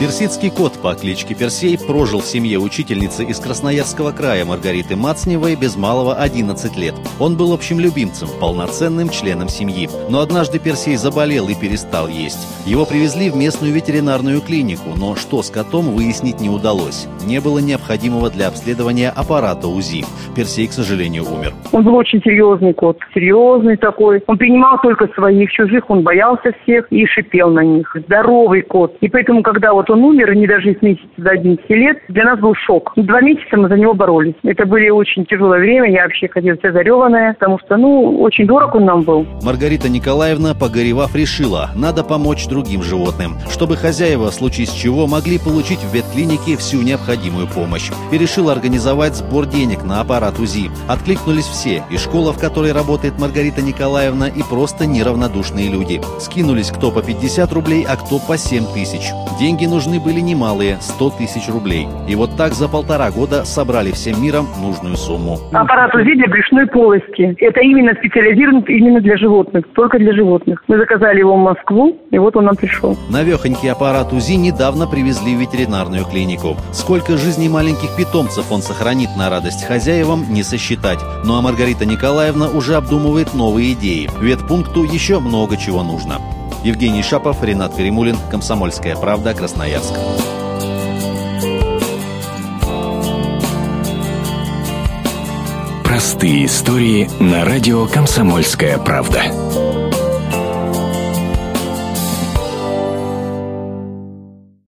Персидский кот по кличке Персей прожил в семье учительницы из Красноярского края Маргариты Мацневой без малого 11 лет. Он был общим любимцем, полноценным членом семьи. Но однажды Персей заболел и перестал есть. Его привезли в местную ветеринарную клинику, но что с котом выяснить не удалось. Не было необходимого для обследования аппарата УЗИ. Персей, к сожалению, умер. Он был очень серьезный кот, серьезный такой. Он принимал только своих, чужих он боялся всех и шипел на них. Здоровый кот. И поэтому, когда вот он умер, не дожив месяца до 11 лет, для нас был шок. Два месяца мы за него боролись. Это были очень тяжелое время, я вообще ходила вся зареванная, потому что, ну, очень дорог он нам был. Маргарита Николаевна, погоревав, решила, надо помочь другим животным, чтобы хозяева, в случае с чего, могли получить в ветклинике всю необходимую помощь. И решила организовать сбор денег на аппарат УЗИ. Откликнулись все, и школа, в которой работает Маргарита Николаевна, и просто неравнодушные люди. Скинулись кто по 50 рублей, а кто по 7 тысяч. Деньги нужны нужны были немалые – 100 тысяч рублей. И вот так за полтора года собрали всем миром нужную сумму. Аппарат УЗИ для брюшной полости. Это именно специализирован именно для животных, только для животных. Мы заказали его в Москву, и вот он нам пришел. Навехонький аппарат УЗИ недавно привезли в ветеринарную клинику. Сколько жизней маленьких питомцев он сохранит на радость хозяевам, не сосчитать. Ну а Маргарита Николаевна уже обдумывает новые идеи. Ветпункту еще много чего нужно. Евгений Шапов, Ренат Каримулин, Комсомольская правда, Красноярск. Простые истории на радио «Комсомольская правда».